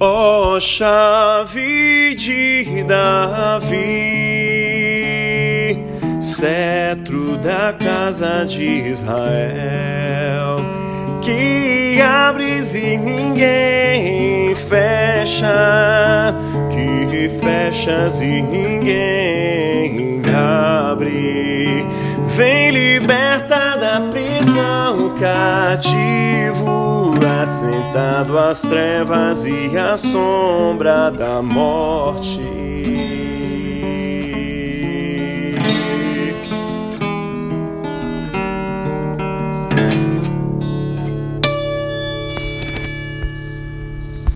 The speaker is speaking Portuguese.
Ó oh, chave de Davi, cetro da casa de Israel, que abres e ninguém fecha, que fechas e ninguém abre. Vem liberta da prisão cativo sentado às trevas e à sombra da morte.